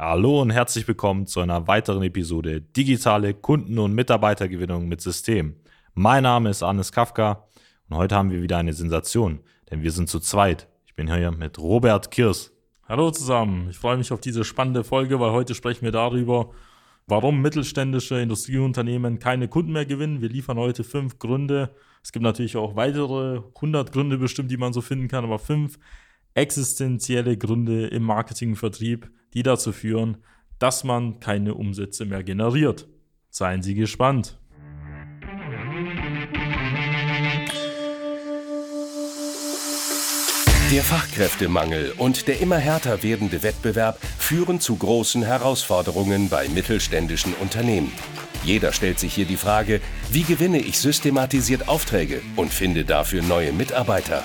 Hallo und herzlich willkommen zu einer weiteren Episode Digitale Kunden- und Mitarbeitergewinnung mit System. Mein Name ist Arnes Kafka und heute haben wir wieder eine Sensation, denn wir sind zu zweit. Ich bin hier mit Robert Kirs. Hallo zusammen, ich freue mich auf diese spannende Folge, weil heute sprechen wir darüber, warum mittelständische Industrieunternehmen keine Kunden mehr gewinnen. Wir liefern heute fünf Gründe. Es gibt natürlich auch weitere 100 Gründe bestimmt, die man so finden kann, aber fünf existenzielle Gründe im Marketing und Vertrieb, die dazu führen, dass man keine Umsätze mehr generiert. Seien Sie gespannt. Der Fachkräftemangel und der immer härter werdende Wettbewerb führen zu großen Herausforderungen bei mittelständischen Unternehmen. Jeder stellt sich hier die Frage, wie gewinne ich systematisiert Aufträge und finde dafür neue Mitarbeiter?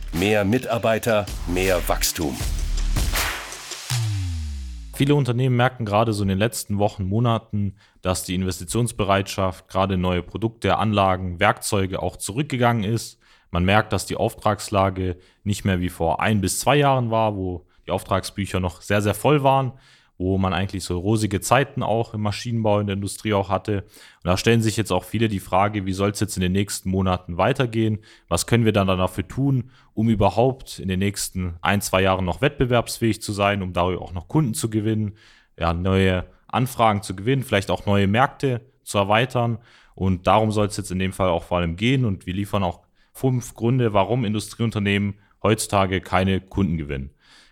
mehr Mitarbeiter, mehr Wachstum. Viele Unternehmen merken gerade so in den letzten Wochen, Monaten, dass die Investitionsbereitschaft, gerade in neue Produkte, Anlagen, Werkzeuge auch zurückgegangen ist. Man merkt, dass die Auftragslage nicht mehr wie vor ein bis zwei Jahren war, wo die Auftragsbücher noch sehr, sehr voll waren wo man eigentlich so rosige Zeiten auch im Maschinenbau, in der Industrie auch hatte. Und da stellen sich jetzt auch viele die Frage, wie soll es jetzt in den nächsten Monaten weitergehen? Was können wir dann dafür tun, um überhaupt in den nächsten ein, zwei Jahren noch wettbewerbsfähig zu sein, um darüber auch noch Kunden zu gewinnen, ja, neue Anfragen zu gewinnen, vielleicht auch neue Märkte zu erweitern. Und darum soll es jetzt in dem Fall auch vor allem gehen. Und wir liefern auch fünf Gründe, warum Industrieunternehmen heutzutage keine Kunden gewinnen.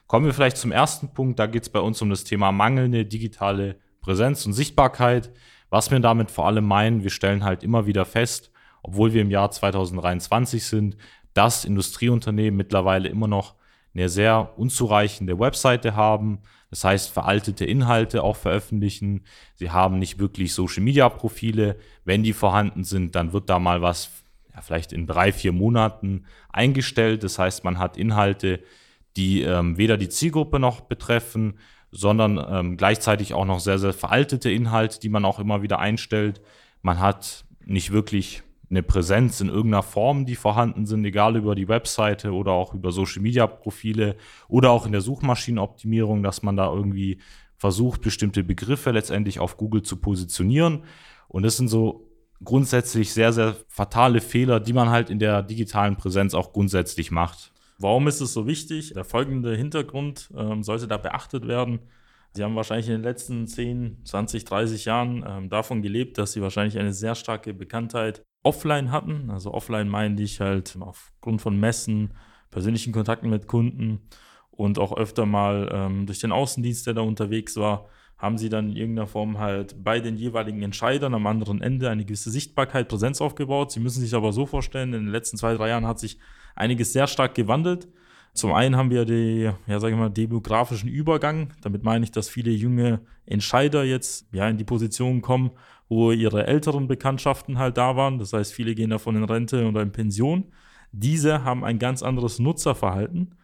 Kommen wir vielleicht zum ersten Punkt. Da geht es bei uns um das Thema mangelnde digitale Präsenz und Sichtbarkeit. Was wir damit vor allem meinen, wir stellen halt immer wieder fest, obwohl wir im Jahr 2023 sind, dass Industrieunternehmen mittlerweile immer noch eine sehr unzureichende Webseite haben. Das heißt, veraltete Inhalte auch veröffentlichen. Sie haben nicht wirklich Social-Media-Profile. Wenn die vorhanden sind, dann wird da mal was ja, vielleicht in drei, vier Monaten eingestellt. Das heißt, man hat Inhalte, die ähm, weder die Zielgruppe noch betreffen, sondern ähm, gleichzeitig auch noch sehr, sehr veraltete Inhalte, die man auch immer wieder einstellt. Man hat nicht wirklich eine Präsenz in irgendeiner Form, die vorhanden sind, egal über die Webseite oder auch über Social-Media-Profile oder auch in der Suchmaschinenoptimierung, dass man da irgendwie versucht, bestimmte Begriffe letztendlich auf Google zu positionieren. Und das sind so grundsätzlich sehr, sehr fatale Fehler, die man halt in der digitalen Präsenz auch grundsätzlich macht. Warum ist es so wichtig? Der folgende Hintergrund ähm, sollte da beachtet werden. Sie haben wahrscheinlich in den letzten 10, 20, 30 Jahren ähm, davon gelebt, dass Sie wahrscheinlich eine sehr starke Bekanntheit offline hatten. Also offline meine ich halt aufgrund von Messen, persönlichen Kontakten mit Kunden und auch öfter mal ähm, durch den Außendienst, der da unterwegs war, haben sie dann in irgendeiner Form halt bei den jeweiligen Entscheidern am anderen Ende eine gewisse Sichtbarkeit, Präsenz aufgebaut. Sie müssen sich aber so vorstellen, in den letzten zwei, drei Jahren hat sich einiges sehr stark gewandelt. Zum einen haben wir den, ja, sage ich mal, demografischen Übergang. Damit meine ich, dass viele junge Entscheider jetzt ja in die Position kommen, wo ihre älteren Bekanntschaften halt da waren. Das heißt, viele gehen davon in Rente oder in Pension. Diese haben ein ganz anderes Nutzerverhalten.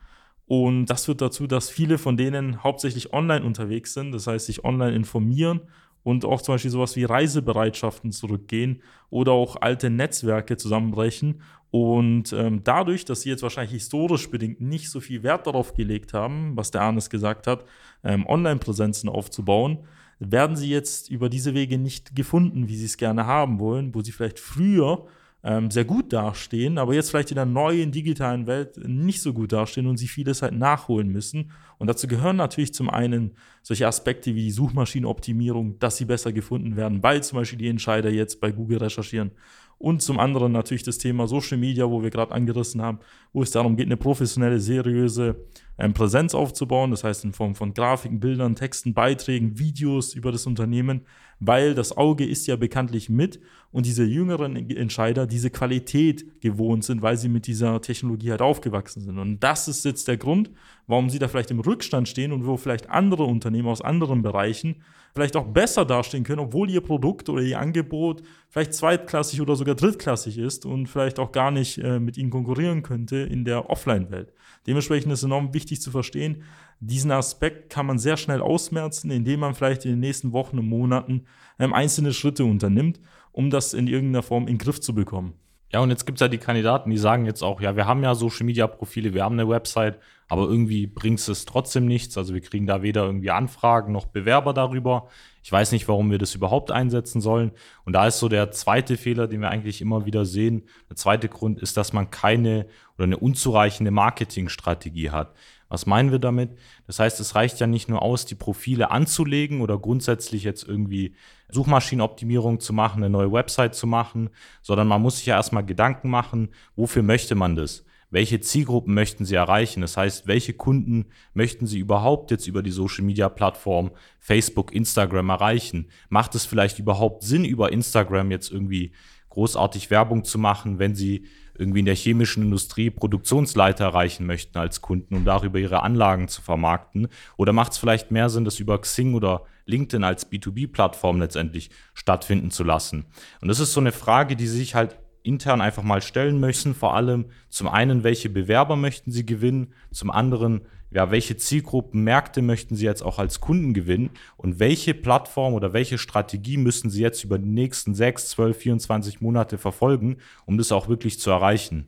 Und das führt dazu, dass viele von denen hauptsächlich online unterwegs sind, das heißt, sich online informieren und auch zum Beispiel sowas wie Reisebereitschaften zurückgehen oder auch alte Netzwerke zusammenbrechen. Und ähm, dadurch, dass sie jetzt wahrscheinlich historisch bedingt nicht so viel Wert darauf gelegt haben, was der Arnes gesagt hat, ähm, Online-Präsenzen aufzubauen, werden sie jetzt über diese Wege nicht gefunden, wie sie es gerne haben wollen, wo sie vielleicht früher ähm, sehr gut dastehen, aber jetzt vielleicht in der neuen digitalen Welt nicht so gut dastehen und sie vieles halt nachholen müssen. Und dazu gehören natürlich zum einen solche Aspekte wie die Suchmaschinenoptimierung, dass sie besser gefunden werden, weil zum Beispiel die Entscheider jetzt bei Google recherchieren und zum anderen natürlich das Thema Social Media, wo wir gerade angerissen haben, wo es darum geht, eine professionelle, seriöse ähm, Präsenz aufzubauen. Das heißt in Form von Grafiken, Bildern, Texten, Beiträgen, Videos über das Unternehmen, weil das Auge ist ja bekanntlich mit und diese jüngeren Entscheider diese Qualität gewohnt sind, weil sie mit dieser Technologie halt aufgewachsen sind. Und das ist jetzt der Grund, warum sie da vielleicht im Rückstand stehen und wo vielleicht andere Unternehmen aus anderen Bereichen vielleicht auch besser dastehen können, obwohl ihr Produkt oder ihr Angebot vielleicht zweitklassig oder sogar drittklassig ist und vielleicht auch gar nicht äh, mit ihnen konkurrieren könnte in der Offline-Welt. Dementsprechend ist enorm wichtig zu verstehen, diesen Aspekt kann man sehr schnell ausmerzen, indem man vielleicht in den nächsten Wochen und Monaten ähm, einzelne Schritte unternimmt, um das in irgendeiner Form in den Griff zu bekommen. Ja, und jetzt gibt es ja die Kandidaten, die sagen jetzt auch, ja, wir haben ja Social Media Profile, wir haben eine Website, aber irgendwie bringt es trotzdem nichts. Also wir kriegen da weder irgendwie Anfragen noch Bewerber darüber. Ich weiß nicht, warum wir das überhaupt einsetzen sollen. Und da ist so der zweite Fehler, den wir eigentlich immer wieder sehen. Der zweite Grund ist, dass man keine oder eine unzureichende Marketingstrategie hat. Was meinen wir damit? Das heißt, es reicht ja nicht nur aus, die Profile anzulegen oder grundsätzlich jetzt irgendwie Suchmaschinenoptimierung zu machen, eine neue Website zu machen, sondern man muss sich ja erstmal Gedanken machen, wofür möchte man das? Welche Zielgruppen möchten Sie erreichen? Das heißt, welche Kunden möchten Sie überhaupt jetzt über die Social Media Plattform Facebook, Instagram erreichen? Macht es vielleicht überhaupt Sinn, über Instagram jetzt irgendwie großartig Werbung zu machen, wenn Sie irgendwie in der chemischen Industrie Produktionsleiter erreichen möchten als Kunden, um darüber ihre Anlagen zu vermarkten? Oder macht es vielleicht mehr Sinn, das über Xing oder LinkedIn als B2B-Plattform letztendlich stattfinden zu lassen? Und das ist so eine Frage, die sich halt intern einfach mal stellen möchten. Vor allem zum einen, welche Bewerber möchten Sie gewinnen? Zum anderen, ja, welche Zielgruppen, Märkte möchten Sie jetzt auch als Kunden gewinnen? Und welche Plattform oder welche Strategie müssen Sie jetzt über die nächsten 6, 12, 24 Monate verfolgen, um das auch wirklich zu erreichen?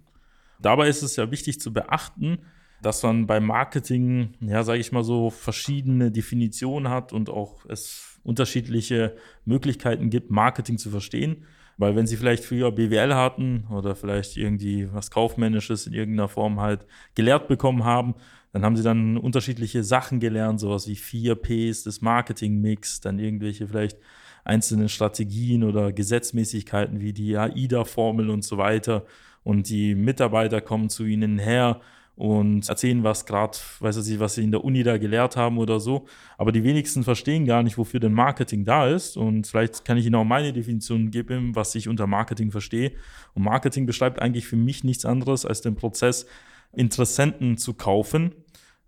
Dabei ist es ja wichtig zu beachten, dass man beim Marketing, ja, sage ich mal so, verschiedene Definitionen hat und auch es unterschiedliche Möglichkeiten gibt, Marketing zu verstehen. Weil wenn sie vielleicht früher BWL hatten oder vielleicht irgendwie was Kaufmännisches in irgendeiner Form halt gelehrt bekommen haben, dann haben sie dann unterschiedliche Sachen gelernt, sowas wie 4 Ps des Marketing-Mix, dann irgendwelche vielleicht einzelnen Strategien oder Gesetzmäßigkeiten wie die AIDA-Formel und so weiter. Und die Mitarbeiter kommen zu ihnen her und erzählen, was gerade, weiß ich was sie in der Uni da gelehrt haben oder so. Aber die wenigsten verstehen gar nicht, wofür denn Marketing da ist. Und vielleicht kann ich Ihnen auch meine Definition geben, was ich unter Marketing verstehe. Und Marketing beschreibt eigentlich für mich nichts anderes als den Prozess, Interessenten zu kaufen.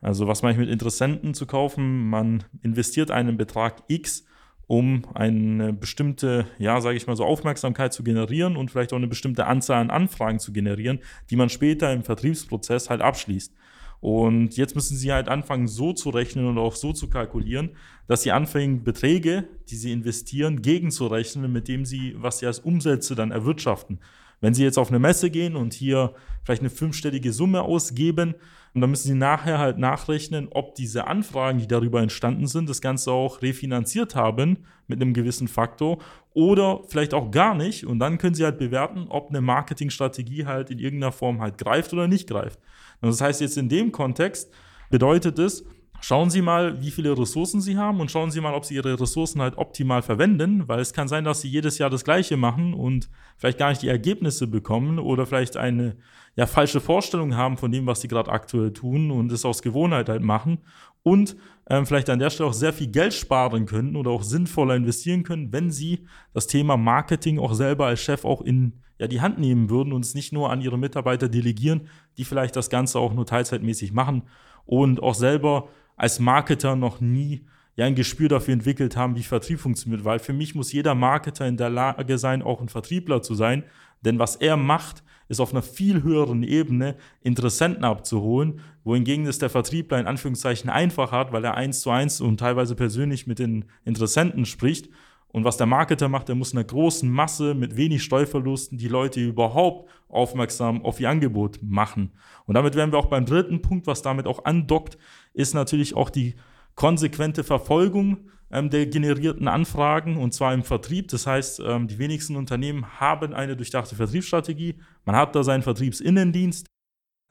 Also was meine ich mit Interessenten zu kaufen? Man investiert einen Betrag X um eine bestimmte, ja, sage ich mal so, Aufmerksamkeit zu generieren und vielleicht auch eine bestimmte Anzahl an Anfragen zu generieren, die man später im Vertriebsprozess halt abschließt. Und jetzt müssen Sie halt anfangen, so zu rechnen und auch so zu kalkulieren, dass Sie anfangen, Beträge, die Sie investieren, gegenzurechnen, mit dem Sie, was Sie als Umsätze dann erwirtschaften. Wenn Sie jetzt auf eine Messe gehen und hier vielleicht eine fünfstellige Summe ausgeben, dann müssen Sie nachher halt nachrechnen, ob diese Anfragen, die darüber entstanden sind, das Ganze auch refinanziert haben mit einem gewissen Faktor oder vielleicht auch gar nicht. Und dann können Sie halt bewerten, ob eine Marketingstrategie halt in irgendeiner Form halt greift oder nicht greift. Und das heißt jetzt in dem Kontext bedeutet es, Schauen Sie mal, wie viele Ressourcen Sie haben und schauen Sie mal, ob Sie Ihre Ressourcen halt optimal verwenden, weil es kann sein, dass Sie jedes Jahr das Gleiche machen und vielleicht gar nicht die Ergebnisse bekommen oder vielleicht eine ja, falsche Vorstellung haben von dem, was Sie gerade aktuell tun und es aus Gewohnheit halt machen und ähm, vielleicht an der Stelle auch sehr viel Geld sparen können oder auch sinnvoller investieren können, wenn Sie das Thema Marketing auch selber als Chef auch in ja, die Hand nehmen würden und es nicht nur an Ihre Mitarbeiter delegieren, die vielleicht das Ganze auch nur teilzeitmäßig machen und auch selber als Marketer noch nie ja ein Gespür dafür entwickelt haben, wie Vertrieb funktioniert, weil für mich muss jeder Marketer in der Lage sein, auch ein Vertriebler zu sein, denn was er macht, ist auf einer viel höheren Ebene Interessenten abzuholen, wohingegen es der Vertriebler in Anführungszeichen einfach hat, weil er eins zu eins und teilweise persönlich mit den Interessenten spricht. Und was der Marketer macht, der muss einer großen Masse mit wenig Steuerverlusten die Leute überhaupt aufmerksam auf ihr Angebot machen. Und damit wären wir auch beim dritten Punkt, was damit auch andockt, ist natürlich auch die konsequente Verfolgung ähm, der generierten Anfragen und zwar im Vertrieb. Das heißt, ähm, die wenigsten Unternehmen haben eine durchdachte Vertriebsstrategie. Man hat da seinen Vertriebsinnendienst,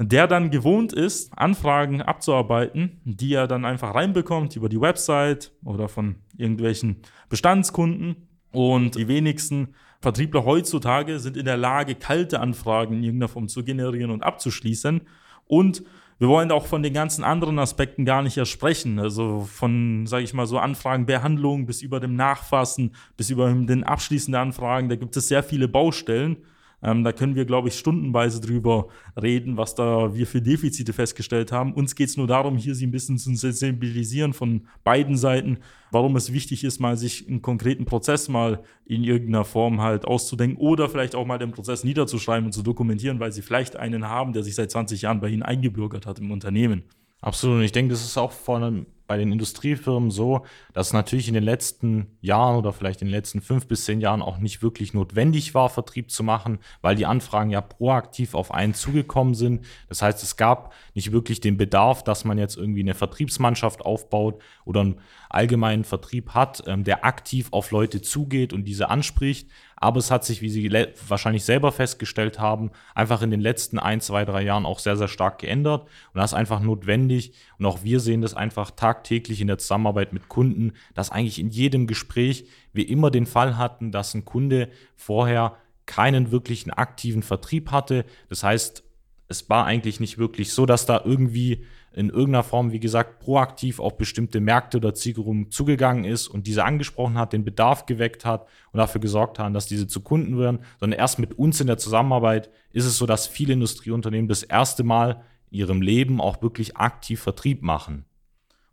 der dann gewohnt ist, Anfragen abzuarbeiten, die er dann einfach reinbekommt über die Website oder von irgendwelchen Bestandskunden. Und die wenigsten Vertriebler heutzutage sind in der Lage, kalte Anfragen in irgendeiner Form zu generieren und abzuschließen. Und wir wollen auch von den ganzen anderen Aspekten gar nicht erst sprechen. Also von, sage ich mal, so Anfragenbehandlung bis über dem Nachfassen, bis über den abschließenden Anfragen. Da gibt es sehr viele Baustellen. Ähm, da können wir, glaube ich, stundenweise drüber reden, was da wir für Defizite festgestellt haben. Uns geht es nur darum, hier sie ein bisschen zu sensibilisieren von beiden Seiten, warum es wichtig ist, mal sich einen konkreten Prozess mal in irgendeiner Form halt auszudenken oder vielleicht auch mal den Prozess niederzuschreiben und zu dokumentieren, weil sie vielleicht einen haben, der sich seit 20 Jahren bei ihnen eingebürgert hat im Unternehmen. Absolut. Und ich denke, das ist auch vor allem bei den Industriefirmen so, dass natürlich in den letzten Jahren oder vielleicht in den letzten fünf bis zehn Jahren auch nicht wirklich notwendig war, Vertrieb zu machen, weil die Anfragen ja proaktiv auf einen zugekommen sind. Das heißt, es gab nicht wirklich den Bedarf, dass man jetzt irgendwie eine Vertriebsmannschaft aufbaut oder einen allgemeinen Vertrieb hat, ähm, der aktiv auf Leute zugeht und diese anspricht. Aber es hat sich, wie Sie wahrscheinlich selber festgestellt haben, einfach in den letzten ein, zwei, drei Jahren auch sehr, sehr stark geändert. Und das ist einfach notwendig. Und auch wir sehen das einfach tagtäglich in der Zusammenarbeit mit Kunden, dass eigentlich in jedem Gespräch wir immer den Fall hatten, dass ein Kunde vorher keinen wirklichen aktiven Vertrieb hatte. Das heißt, es war eigentlich nicht wirklich so, dass da irgendwie in irgendeiner Form, wie gesagt, proaktiv auf bestimmte Märkte oder Zielgruppen zugegangen ist und diese angesprochen hat, den Bedarf geweckt hat und dafür gesorgt haben, dass diese zu Kunden werden, sondern erst mit uns in der Zusammenarbeit ist es so, dass viele Industrieunternehmen das erste Mal in ihrem Leben auch wirklich aktiv Vertrieb machen.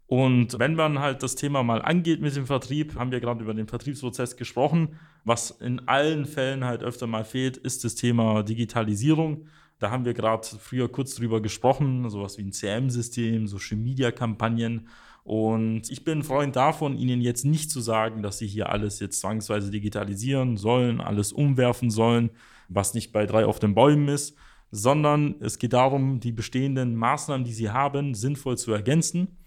Und wenn man halt das Thema mal angeht mit dem Vertrieb, haben wir gerade über den Vertriebsprozess gesprochen. Was in allen Fällen halt öfter mal fehlt, ist das Thema Digitalisierung. Da haben wir gerade früher kurz drüber gesprochen, sowas wie ein CM-System, Social Media-Kampagnen. Und ich bin ein Freund davon, Ihnen jetzt nicht zu sagen, dass Sie hier alles jetzt zwangsweise digitalisieren sollen, alles umwerfen sollen, was nicht bei drei auf den Bäumen ist, sondern es geht darum, die bestehenden Maßnahmen, die Sie haben, sinnvoll zu ergänzen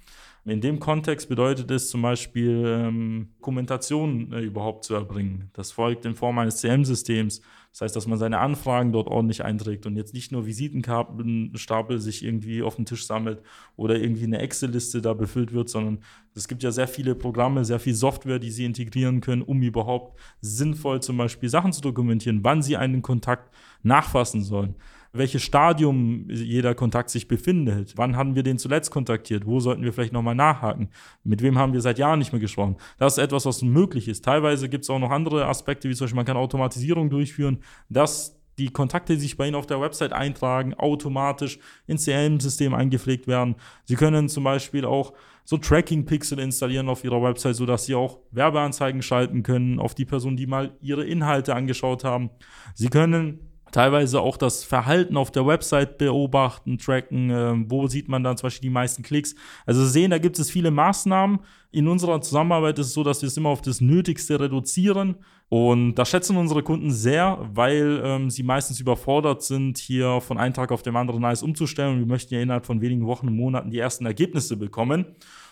in dem Kontext bedeutet es zum Beispiel, ähm, Dokumentation äh, überhaupt zu erbringen. Das folgt in Form eines CM-Systems. Das heißt, dass man seine Anfragen dort ordentlich einträgt und jetzt nicht nur Visitenkartenstapel sich irgendwie auf den Tisch sammelt oder irgendwie eine Excel-Liste da befüllt wird, sondern es gibt ja sehr viele Programme, sehr viel Software, die Sie integrieren können, um überhaupt sinnvoll zum Beispiel Sachen zu dokumentieren, wann Sie einen Kontakt nachfassen sollen welches Stadium jeder Kontakt sich befindet. Wann haben wir den zuletzt kontaktiert? Wo sollten wir vielleicht nochmal nachhaken? Mit wem haben wir seit Jahren nicht mehr gesprochen? Das ist etwas, was möglich ist. Teilweise gibt es auch noch andere Aspekte, wie zum Beispiel man kann Automatisierung durchführen, dass die Kontakte, die sich bei Ihnen auf der Website eintragen, automatisch ins CRM-System eingepflegt werden. Sie können zum Beispiel auch so Tracking-Pixel installieren auf Ihrer Website, sodass Sie auch Werbeanzeigen schalten können auf die Personen, die mal Ihre Inhalte angeschaut haben. Sie können teilweise auch das Verhalten auf der Website beobachten, tracken, äh, wo sieht man dann zum Beispiel die meisten Klicks. Also sehen, da gibt es viele Maßnahmen. In unserer Zusammenarbeit ist es so, dass wir es immer auf das Nötigste reduzieren. Und das schätzen unsere Kunden sehr, weil ähm, sie meistens überfordert sind, hier von einem Tag auf den anderen alles umzustellen. Und wir möchten ja innerhalb von wenigen Wochen und Monaten die ersten Ergebnisse bekommen.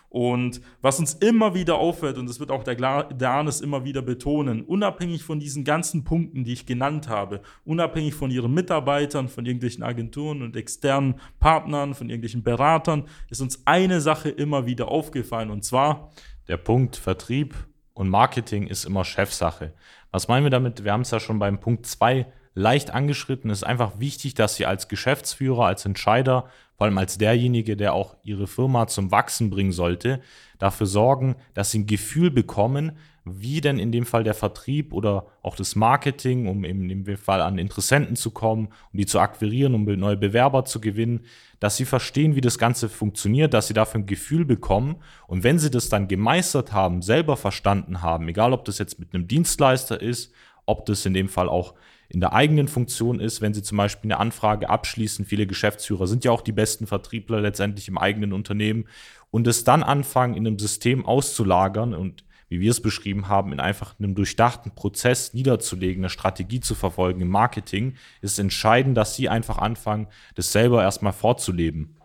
Und was uns immer wieder auffällt, und das wird auch der, Arnes immer wieder betonen, unabhängig von diesen ganzen Punkten, die ich genannt habe, unabhängig von ihren Mitarbeitern, von irgendwelchen Agenturen und externen Partnern, von irgendwelchen Beratern, ist uns eine Sache immer wieder aufgefallen, und zwar der Punkt Vertrieb und Marketing ist immer Chefsache. Was meinen wir damit? Wir haben es ja schon beim Punkt 2 leicht angeschritten. Es ist einfach wichtig, dass Sie als Geschäftsführer, als Entscheider vor allem als derjenige, der auch ihre Firma zum Wachsen bringen sollte, dafür sorgen, dass sie ein Gefühl bekommen, wie denn in dem Fall der Vertrieb oder auch das Marketing, um in dem Fall an Interessenten zu kommen, um die zu akquirieren, um neue Bewerber zu gewinnen, dass sie verstehen, wie das Ganze funktioniert, dass sie dafür ein Gefühl bekommen. Und wenn sie das dann gemeistert haben, selber verstanden haben, egal ob das jetzt mit einem Dienstleister ist, ob das in dem Fall auch in der eigenen Funktion ist, wenn sie zum Beispiel eine Anfrage abschließen. Viele Geschäftsführer sind ja auch die besten Vertriebler letztendlich im eigenen Unternehmen und es dann anfangen, in einem System auszulagern und wie wir es beschrieben haben, in einfach einem durchdachten Prozess niederzulegen, eine Strategie zu verfolgen im Marketing, ist entscheidend, dass sie einfach anfangen, das selber erstmal vorzuleben.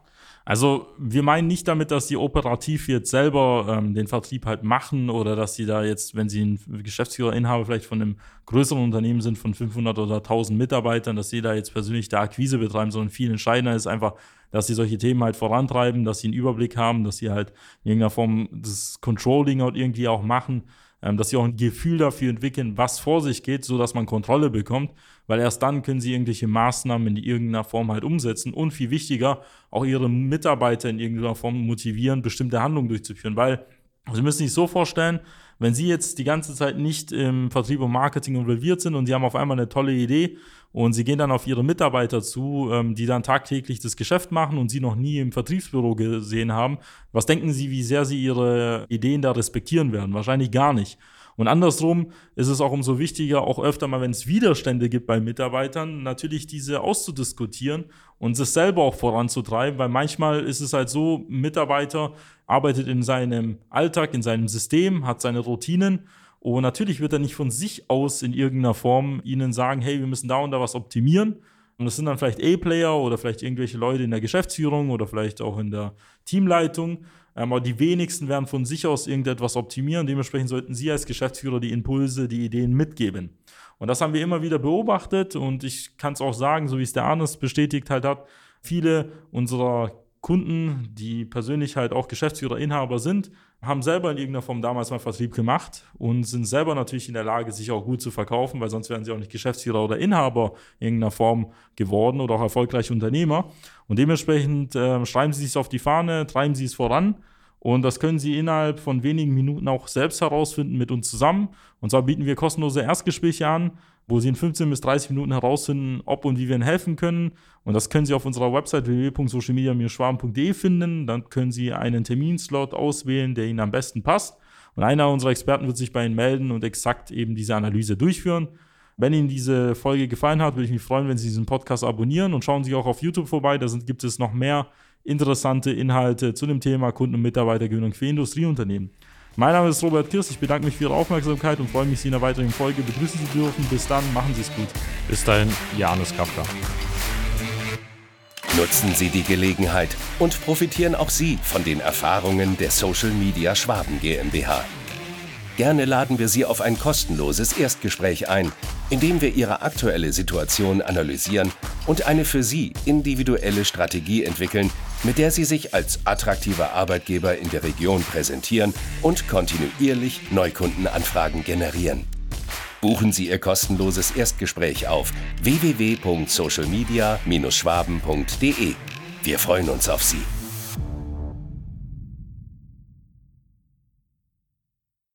Also wir meinen nicht damit, dass sie operativ jetzt selber ähm, den Vertrieb halt machen oder dass sie da jetzt, wenn sie ein Geschäftsführerinhaber vielleicht von einem größeren Unternehmen sind, von 500 oder 1000 Mitarbeitern, dass sie da jetzt persönlich der Akquise betreiben, sondern viel entscheidender ist einfach, dass sie solche Themen halt vorantreiben, dass sie einen Überblick haben, dass sie halt in irgendeiner Form das Controlling halt irgendwie auch machen ähm, dass sie auch ein Gefühl dafür entwickeln, was vor sich geht, so dass man Kontrolle bekommt, weil erst dann können sie irgendwelche Maßnahmen in irgendeiner Form halt umsetzen und viel wichtiger, auch ihre Mitarbeiter in irgendeiner Form motivieren, bestimmte Handlungen durchzuführen, weil Sie müssen sich so vorstellen, wenn Sie jetzt die ganze Zeit nicht im Vertrieb und Marketing involviert sind und Sie haben auf einmal eine tolle Idee und Sie gehen dann auf Ihre Mitarbeiter zu, ähm, die dann tagtäglich das Geschäft machen und Sie noch nie im Vertriebsbüro gesehen haben, was denken Sie, wie sehr Sie Ihre Ideen da respektieren werden? Wahrscheinlich gar nicht. Und andersrum ist es auch umso wichtiger, auch öfter mal, wenn es Widerstände gibt bei Mitarbeitern, natürlich diese auszudiskutieren und es selber auch voranzutreiben, weil manchmal ist es halt so, ein Mitarbeiter arbeitet in seinem Alltag, in seinem System, hat seine Routinen und natürlich wird er nicht von sich aus in irgendeiner Form ihnen sagen, hey, wir müssen da und da was optimieren. Und das sind dann vielleicht A-Player oder vielleicht irgendwelche Leute in der Geschäftsführung oder vielleicht auch in der Teamleitung. Ähm, aber die wenigsten werden von sich aus irgendetwas optimieren. Dementsprechend sollten Sie als Geschäftsführer die Impulse, die Ideen mitgeben. Und das haben wir immer wieder beobachtet und ich kann es auch sagen, so wie es der Arnes bestätigt halt hat, viele unserer Kunden, die persönlich halt auch Geschäftsführer, Inhaber sind, haben selber in irgendeiner Form damals mal Vertrieb gemacht und sind selber natürlich in der Lage, sich auch gut zu verkaufen, weil sonst wären sie auch nicht Geschäftsführer oder Inhaber in irgendeiner Form geworden oder auch erfolgreiche Unternehmer. Und dementsprechend äh, schreiben sie sich auf die Fahne, treiben sie es voran und das können Sie innerhalb von wenigen Minuten auch selbst herausfinden mit uns zusammen. Und zwar bieten wir kostenlose Erstgespräche an, wo Sie in 15 bis 30 Minuten herausfinden, ob und wie wir Ihnen helfen können. Und das können Sie auf unserer Website www.socialmedia-schwaben.de finden. Dann können Sie einen Terminslot auswählen, der Ihnen am besten passt. Und einer unserer Experten wird sich bei Ihnen melden und exakt eben diese Analyse durchführen. Wenn Ihnen diese Folge gefallen hat, würde ich mich freuen, wenn Sie diesen Podcast abonnieren und schauen Sie auch auf YouTube vorbei. Da sind, gibt es noch mehr interessante Inhalte zu dem Thema Kunden- und Mitarbeitergewinnung für Industrieunternehmen. Mein Name ist Robert Kirst, ich bedanke mich für Ihre Aufmerksamkeit und freue mich, Sie in einer weiteren Folge begrüßen zu dürfen. Bis dann, machen Sie es gut. Bis dahin, Janus Kafka. Nutzen Sie die Gelegenheit und profitieren auch Sie von den Erfahrungen der Social Media Schwaben GmbH. Gerne laden wir Sie auf ein kostenloses Erstgespräch ein, in dem wir Ihre aktuelle Situation analysieren und eine für Sie individuelle Strategie entwickeln, mit der Sie sich als attraktiver Arbeitgeber in der Region präsentieren und kontinuierlich Neukundenanfragen generieren. Buchen Sie Ihr kostenloses Erstgespräch auf www.socialmedia-schwaben.de. Wir freuen uns auf Sie.